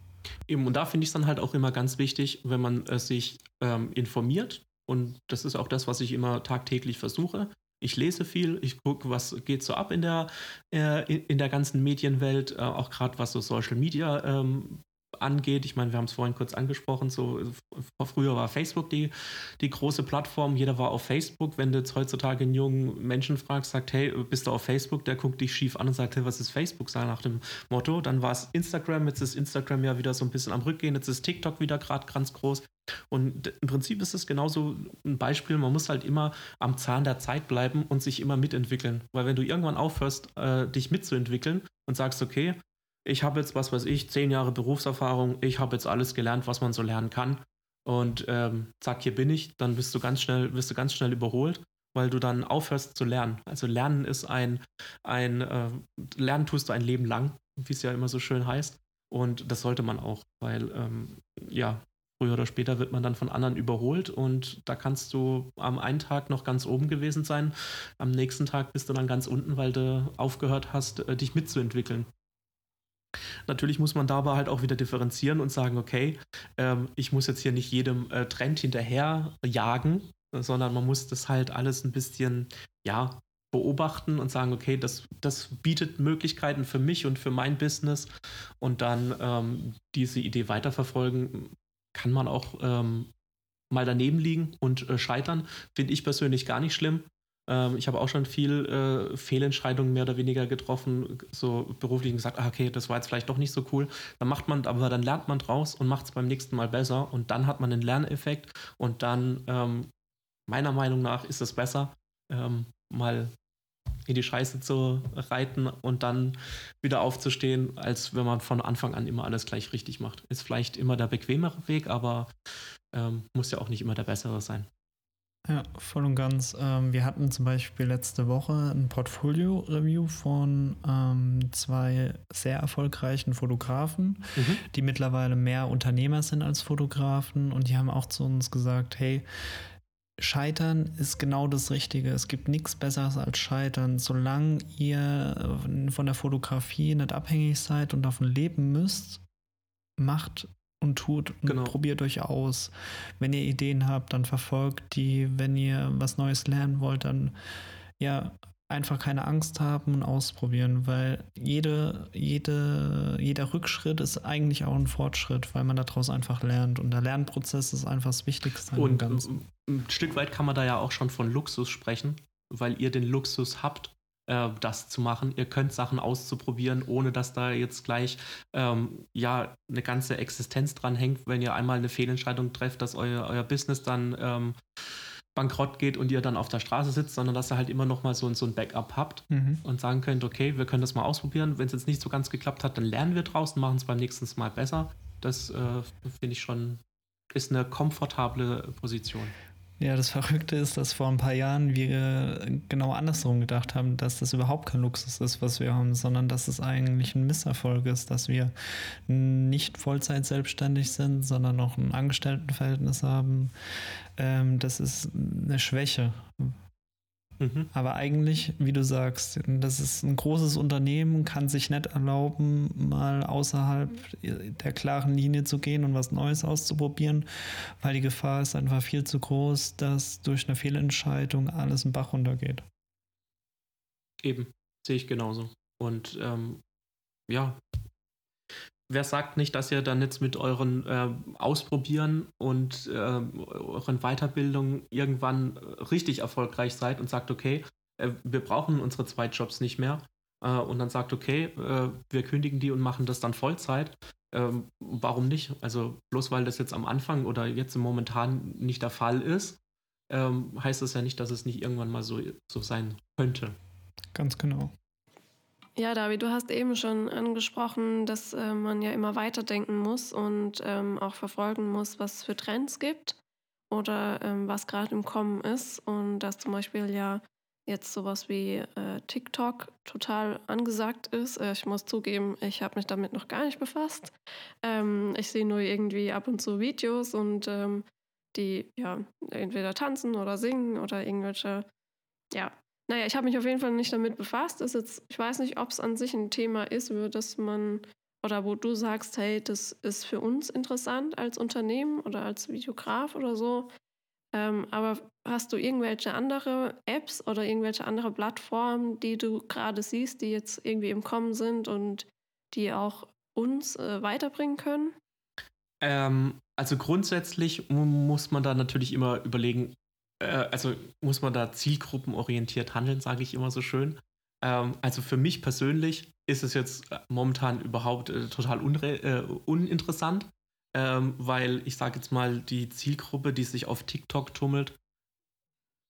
Eben, und da finde ich es dann halt auch immer ganz wichtig, wenn man äh, sich ähm, informiert. Und das ist auch das, was ich immer tagtäglich versuche, ich lese viel, ich gucke, was geht so ab in der, äh, in der ganzen Medienwelt, äh, auch gerade was so Social Media ähm, angeht. Ich meine, wir haben es vorhin kurz angesprochen, so früher war Facebook die, die große Plattform, jeder war auf Facebook. Wenn du jetzt heutzutage einen jungen Menschen fragst, sagt, hey, bist du auf Facebook, der guckt dich schief an und sagt, hey, was ist Facebook, sei nach dem Motto. Dann war es Instagram, jetzt ist Instagram ja wieder so ein bisschen am Rückgehen, jetzt ist TikTok wieder gerade ganz groß. Und im Prinzip ist es genauso ein Beispiel, man muss halt immer am Zahn der Zeit bleiben und sich immer mitentwickeln. Weil wenn du irgendwann aufhörst, äh, dich mitzuentwickeln und sagst, okay, ich habe jetzt, was weiß ich, zehn Jahre Berufserfahrung, ich habe jetzt alles gelernt, was man so lernen kann. Und ähm, zack, hier bin ich, dann bist du ganz schnell, wirst du ganz schnell überholt, weil du dann aufhörst zu lernen. Also Lernen ist ein, ein äh, Lernen tust du ein Leben lang, wie es ja immer so schön heißt. Und das sollte man auch, weil ähm, ja, früher oder später wird man dann von anderen überholt und da kannst du am einen Tag noch ganz oben gewesen sein, am nächsten Tag bist du dann ganz unten, weil du aufgehört hast, äh, dich mitzuentwickeln. Natürlich muss man dabei halt auch wieder differenzieren und sagen, okay, ähm, ich muss jetzt hier nicht jedem äh, Trend hinterher jagen, sondern man muss das halt alles ein bisschen, ja, beobachten und sagen, okay, das, das bietet Möglichkeiten für mich und für mein Business und dann ähm, diese Idee weiterverfolgen, kann man auch ähm, mal daneben liegen und äh, scheitern. Finde ich persönlich gar nicht schlimm. Ähm, ich habe auch schon viel äh, Fehlentscheidungen mehr oder weniger getroffen, so beruflich gesagt, ah, okay, das war jetzt vielleicht doch nicht so cool. Dann macht man, aber dann lernt man draus und macht es beim nächsten Mal besser und dann hat man einen Lerneffekt und dann, ähm, meiner Meinung nach, ist es besser, ähm, mal in die Scheiße zu reiten und dann wieder aufzustehen, als wenn man von Anfang an immer alles gleich richtig macht. Ist vielleicht immer der bequemere Weg, aber ähm, muss ja auch nicht immer der bessere sein. Ja, voll und ganz. Ähm, wir hatten zum Beispiel letzte Woche ein Portfolio-Review von ähm, zwei sehr erfolgreichen Fotografen, mhm. die mittlerweile mehr Unternehmer sind als Fotografen und die haben auch zu uns gesagt, hey, Scheitern ist genau das Richtige. Es gibt nichts Besseres als Scheitern. Solange ihr von der Fotografie nicht abhängig seid und davon leben müsst, macht und tut und genau. probiert euch aus. Wenn ihr Ideen habt, dann verfolgt die. Wenn ihr was Neues lernen wollt, dann ja, einfach keine Angst haben und ausprobieren, weil jede, jede, jeder Rückschritt ist eigentlich auch ein Fortschritt, weil man daraus einfach lernt. Und der Lernprozess ist einfach das Wichtigste. Und ein Stück weit kann man da ja auch schon von Luxus sprechen, weil ihr den Luxus habt, äh, das zu machen. Ihr könnt Sachen auszuprobieren, ohne dass da jetzt gleich ähm, ja eine ganze Existenz dran hängt, wenn ihr einmal eine Fehlentscheidung trefft, dass euer, euer Business dann ähm, bankrott geht und ihr dann auf der Straße sitzt, sondern dass ihr halt immer noch mal so, so ein Backup habt mhm. und sagen könnt, okay, wir können das mal ausprobieren. Wenn es jetzt nicht so ganz geklappt hat, dann lernen wir draus und machen es beim nächsten Mal besser. Das äh, finde ich schon, ist eine komfortable Position. Ja, das Verrückte ist, dass vor ein paar Jahren wir genau andersrum gedacht haben, dass das überhaupt kein Luxus ist, was wir haben, sondern dass es eigentlich ein Misserfolg ist, dass wir nicht Vollzeit selbstständig sind, sondern noch ein Angestelltenverhältnis haben. Ähm, das ist eine Schwäche, Mhm. Aber eigentlich, wie du sagst, das ist ein großes Unternehmen, kann sich nicht erlauben, mal außerhalb der klaren Linie zu gehen und was Neues auszuprobieren, weil die Gefahr ist einfach viel zu groß, dass durch eine Fehlentscheidung alles im Bach runtergeht. Eben, sehe ich genauso. Und ähm, ja, wer sagt nicht, dass ihr dann jetzt mit euren äh, Ausprobieren und äh, euren Weiterbildungen irgendwann richtig erfolgreich seid und sagt, okay, äh, wir brauchen unsere zwei Jobs nicht mehr äh, und dann sagt, okay, äh, wir kündigen die und machen das dann Vollzeit. Ähm, warum nicht? Also bloß weil das jetzt am Anfang oder jetzt momentan nicht der Fall ist, ähm, heißt das ja nicht, dass es nicht irgendwann mal so, so sein könnte. Ganz genau. Ja, David, du hast eben schon angesprochen, dass äh, man ja immer weiterdenken muss und ähm, auch verfolgen muss, was es für Trends gibt oder ähm, was gerade im Kommen ist. Und dass zum Beispiel ja jetzt sowas wie äh, TikTok total angesagt ist. Äh, ich muss zugeben, ich habe mich damit noch gar nicht befasst. Ähm, ich sehe nur irgendwie ab und zu Videos und ähm, die ja entweder tanzen oder singen oder irgendwelche ja, naja, ich habe mich auf jeden Fall nicht damit befasst. Ist jetzt, ich weiß nicht, ob es an sich ein Thema ist, über das man oder wo du sagst, hey, das ist für uns interessant als Unternehmen oder als Videograf oder so. Ähm, aber hast du irgendwelche andere Apps oder irgendwelche andere Plattformen, die du gerade siehst, die jetzt irgendwie im Kommen sind und die auch uns äh, weiterbringen können? Ähm, also grundsätzlich muss man da natürlich immer überlegen, äh, also muss man da zielgruppenorientiert handeln, sage ich immer so schön. Ähm, also für mich persönlich ist es jetzt äh, momentan überhaupt äh, total äh, uninteressant, ähm, weil ich sage jetzt mal, die Zielgruppe, die sich auf TikTok tummelt,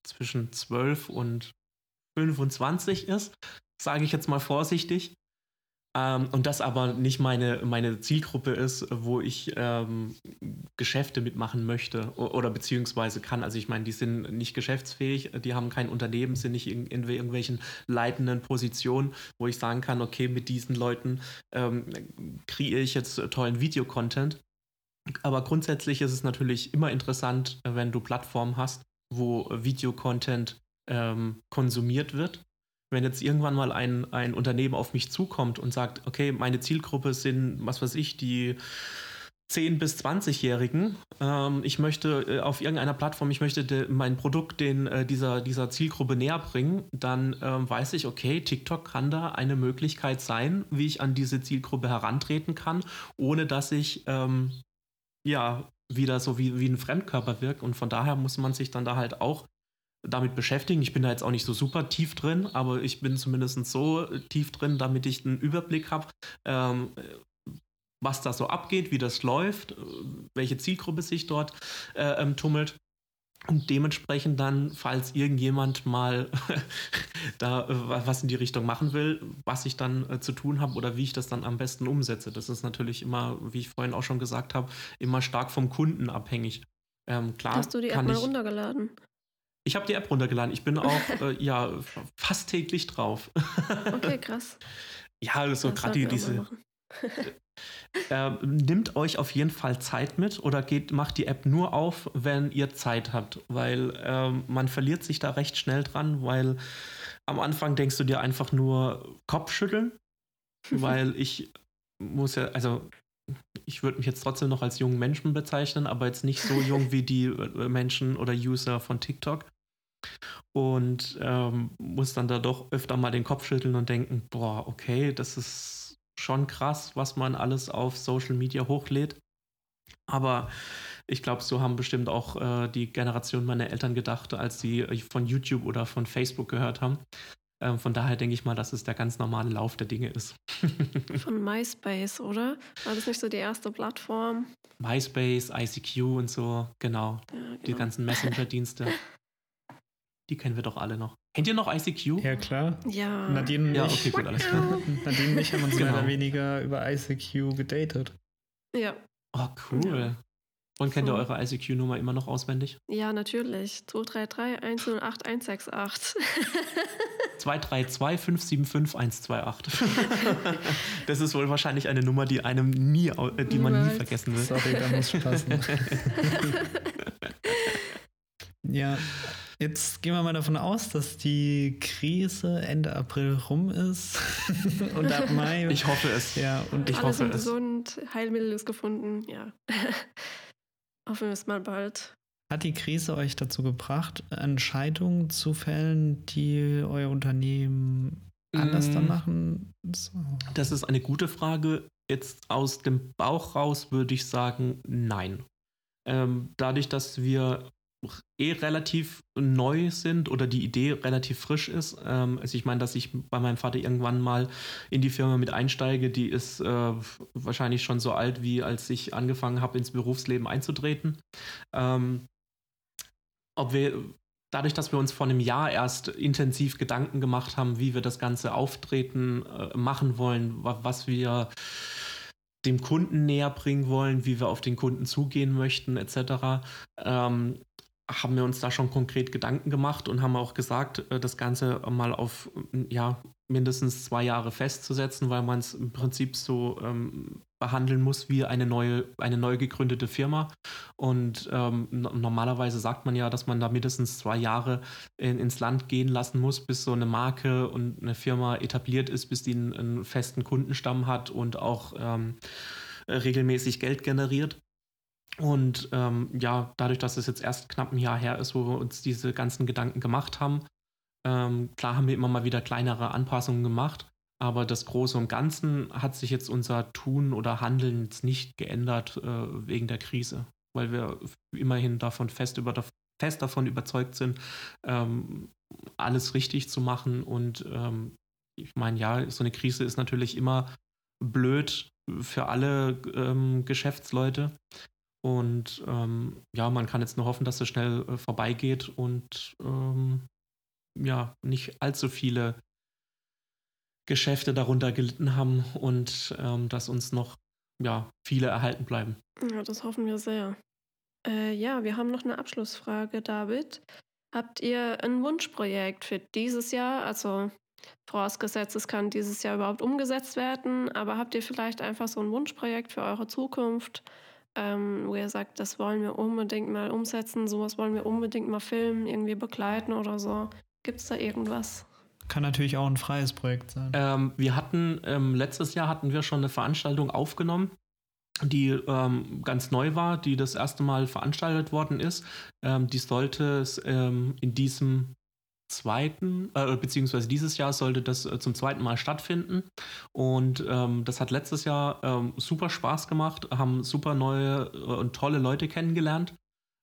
zwischen 12 und 25 ist, sage ich jetzt mal vorsichtig. Ähm, und das aber nicht meine, meine Zielgruppe ist, wo ich ähm, Geschäfte mitmachen möchte oder beziehungsweise kann. Also ich meine, die sind nicht geschäftsfähig, die haben kein Unternehmen, sind nicht in, in irgendwelchen leitenden Positionen, wo ich sagen kann, okay, mit diesen Leuten ähm, kreiere ich jetzt tollen Videocontent. Aber grundsätzlich ist es natürlich immer interessant, wenn du Plattformen hast, wo Videocontent ähm, konsumiert wird wenn jetzt irgendwann mal ein, ein Unternehmen auf mich zukommt und sagt, okay, meine Zielgruppe sind, was weiß ich, die 10- bis 20-Jährigen. Ähm, ich möchte äh, auf irgendeiner Plattform, ich möchte de, mein Produkt den, äh, dieser, dieser Zielgruppe näher bringen, dann ähm, weiß ich, okay, TikTok kann da eine Möglichkeit sein, wie ich an diese Zielgruppe herantreten kann, ohne dass ich ähm, ja wieder so wie, wie ein Fremdkörper wirke. Und von daher muss man sich dann da halt auch damit beschäftigen. Ich bin da jetzt auch nicht so super tief drin, aber ich bin zumindest so tief drin, damit ich einen Überblick habe, ähm, was da so abgeht, wie das läuft, welche Zielgruppe sich dort äh, ähm, tummelt. Und dementsprechend dann, falls irgendjemand mal da äh, was in die Richtung machen will, was ich dann äh, zu tun habe oder wie ich das dann am besten umsetze. Das ist natürlich immer, wie ich vorhin auch schon gesagt habe, immer stark vom Kunden abhängig. Ähm, klar, Hast du die App mal runtergeladen? Ich habe die App runtergeladen. Ich bin auch äh, ja fast täglich drauf. okay, krass. Ja, so gerade die, diese. äh, nimmt euch auf jeden Fall Zeit mit oder geht, macht die App nur auf, wenn ihr Zeit habt, weil äh, man verliert sich da recht schnell dran, weil am Anfang denkst du dir einfach nur Kopfschütteln, weil ich muss ja, also ich würde mich jetzt trotzdem noch als jungen Menschen bezeichnen, aber jetzt nicht so jung wie die äh, Menschen oder User von TikTok. Und ähm, muss dann da doch öfter mal den Kopf schütteln und denken, boah, okay, das ist schon krass, was man alles auf Social Media hochlädt. Aber ich glaube, so haben bestimmt auch äh, die Generation meiner Eltern gedacht, als sie äh, von YouTube oder von Facebook gehört haben. Ähm, von daher denke ich mal, dass es der ganz normale Lauf der Dinge ist. Von MySpace, oder? War das nicht so die erste Plattform? MySpace, ICQ und so, genau. Ja, genau. Die ganzen Messenger-Dienste. Die kennen wir doch alle noch. Kennt ihr noch ICQ? Ja, klar. Ja. Nadine und ja, okay, gut, alles klar. Nadine und ich haben uns genau. mehr oder weniger über ICQ gedatet. Ja. Oh, cool. Ja. Und kennt ihr eure ICQ-Nummer immer noch auswendig? Ja, natürlich. 233 108 168. 232 575 128. das ist wohl wahrscheinlich eine Nummer, die einem nie, äh, die man nie vergessen will. Sorry, da muss passen. ja, Jetzt gehen wir mal davon aus, dass die Krise Ende April rum ist und ab Mai. Ich hoffe es. Ja, und ich Alle hoffe sind es. gesund, Heilmittel ist gefunden. Ja. Hoffen wir es mal bald. Hat die Krise euch dazu gebracht, Entscheidungen zu fällen, die euer Unternehmen anders mm. dann machen? So. Das ist eine gute Frage. Jetzt aus dem Bauch raus würde ich sagen, nein. Ähm, dadurch, dass wir eh relativ neu sind oder die Idee relativ frisch ist. Ähm, also ich meine, dass ich bei meinem Vater irgendwann mal in die Firma mit einsteige, die ist äh, wahrscheinlich schon so alt, wie als ich angefangen habe, ins Berufsleben einzutreten. Ähm, ob wir dadurch, dass wir uns vor einem Jahr erst intensiv Gedanken gemacht haben, wie wir das Ganze auftreten äh, machen wollen, was wir dem Kunden näher bringen wollen, wie wir auf den Kunden zugehen möchten, etc., ähm, haben wir uns da schon konkret Gedanken gemacht und haben auch gesagt, äh, das Ganze mal auf ja, mindestens zwei Jahre festzusetzen, weil man es im Prinzip so ähm, behandeln muss wie eine neue, eine neu gegründete Firma. Und ähm, normalerweise sagt man ja, dass man da mindestens zwei Jahre in, ins Land gehen lassen muss, bis so eine Marke und eine Firma etabliert ist, bis die einen, einen festen Kundenstamm hat und auch ähm, regelmäßig Geld generiert. Und ähm, ja, dadurch, dass es jetzt erst knapp ein Jahr her ist, wo wir uns diese ganzen Gedanken gemacht haben, ähm, klar haben wir immer mal wieder kleinere Anpassungen gemacht, aber das Große und Ganze hat sich jetzt unser Tun oder Handeln jetzt nicht geändert äh, wegen der Krise, weil wir immerhin davon fest, über, fest davon überzeugt sind, ähm, alles richtig zu machen. Und ähm, ich meine, ja, so eine Krise ist natürlich immer blöd für alle ähm, Geschäftsleute. Und ähm, ja, man kann jetzt nur hoffen, dass es schnell äh, vorbeigeht und ähm, ja, nicht allzu viele Geschäfte darunter gelitten haben und ähm, dass uns noch ja, viele erhalten bleiben. Ja, das hoffen wir sehr. Äh, ja, wir haben noch eine Abschlussfrage, David. Habt ihr ein Wunschprojekt für dieses Jahr? Also vorausgesetzt, es kann dieses Jahr überhaupt umgesetzt werden, aber habt ihr vielleicht einfach so ein Wunschprojekt für eure Zukunft, ähm, wo ihr sagt, das wollen wir unbedingt mal umsetzen, sowas wollen wir unbedingt mal filmen, irgendwie begleiten oder so? Gibt es da irgendwas? Kann natürlich auch ein freies Projekt sein. Ähm, wir hatten, ähm, letztes Jahr hatten wir schon eine Veranstaltung aufgenommen, die ähm, ganz neu war, die das erste Mal veranstaltet worden ist. Ähm, die sollte es ähm, in diesem zweiten, äh, beziehungsweise dieses Jahr sollte das äh, zum zweiten Mal stattfinden. Und ähm, das hat letztes Jahr ähm, super Spaß gemacht, haben super neue äh, und tolle Leute kennengelernt.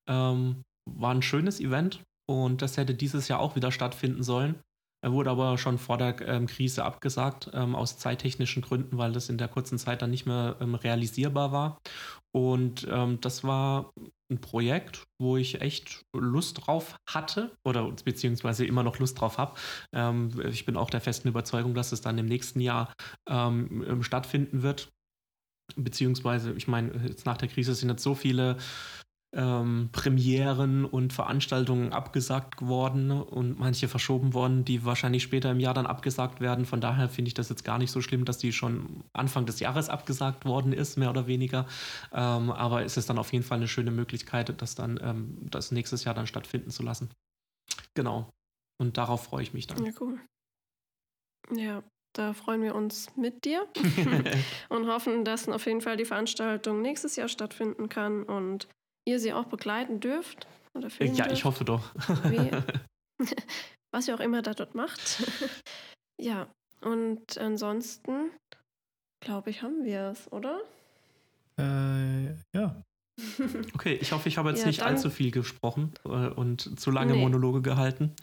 Ähm, war ein schönes Event und das hätte dieses Jahr auch wieder stattfinden sollen. Er wurde aber schon vor der ähm, Krise abgesagt, ähm, aus zeittechnischen Gründen, weil das in der kurzen Zeit dann nicht mehr ähm, realisierbar war. Und ähm, das war ein Projekt, wo ich echt Lust drauf hatte oder beziehungsweise immer noch Lust drauf habe. Ähm, ich bin auch der festen Überzeugung, dass es dann im nächsten Jahr ähm, stattfinden wird. Beziehungsweise, ich meine, jetzt nach der Krise sind jetzt so viele ähm, Premieren und Veranstaltungen abgesagt worden und manche verschoben worden, die wahrscheinlich später im Jahr dann abgesagt werden. Von daher finde ich das jetzt gar nicht so schlimm, dass die schon Anfang des Jahres abgesagt worden ist, mehr oder weniger. Ähm, aber es ist dann auf jeden Fall eine schöne Möglichkeit, das dann ähm, das nächstes Jahr dann stattfinden zu lassen. Genau. Und darauf freue ich mich dann. Ja, cool. Ja, da freuen wir uns mit dir und hoffen, dass auf jeden Fall die Veranstaltung nächstes Jahr stattfinden kann und ihr sie auch begleiten dürft oder filmen Ja, dürft, ich hoffe doch. Wie, was ihr auch immer da dort macht. ja, und ansonsten, glaube ich, haben wir es, oder? Äh, ja. Okay, ich hoffe, ich habe jetzt ja, nicht allzu viel gesprochen äh, und zu lange nee. Monologe gehalten.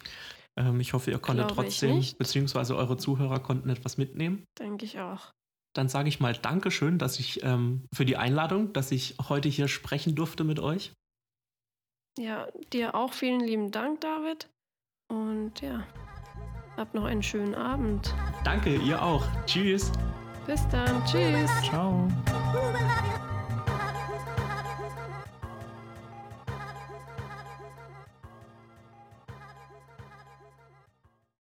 Ähm, ich hoffe, ihr konntet Glaube trotzdem, beziehungsweise eure Zuhörer konnten etwas mitnehmen. Denke ich auch. Dann sage ich mal Dankeschön, dass ich ähm, für die Einladung, dass ich heute hier sprechen durfte mit euch. Ja, dir auch vielen lieben Dank, David. Und ja, habt noch einen schönen Abend. Danke, ihr auch. Tschüss. Bis dann. Tschüss. Ciao.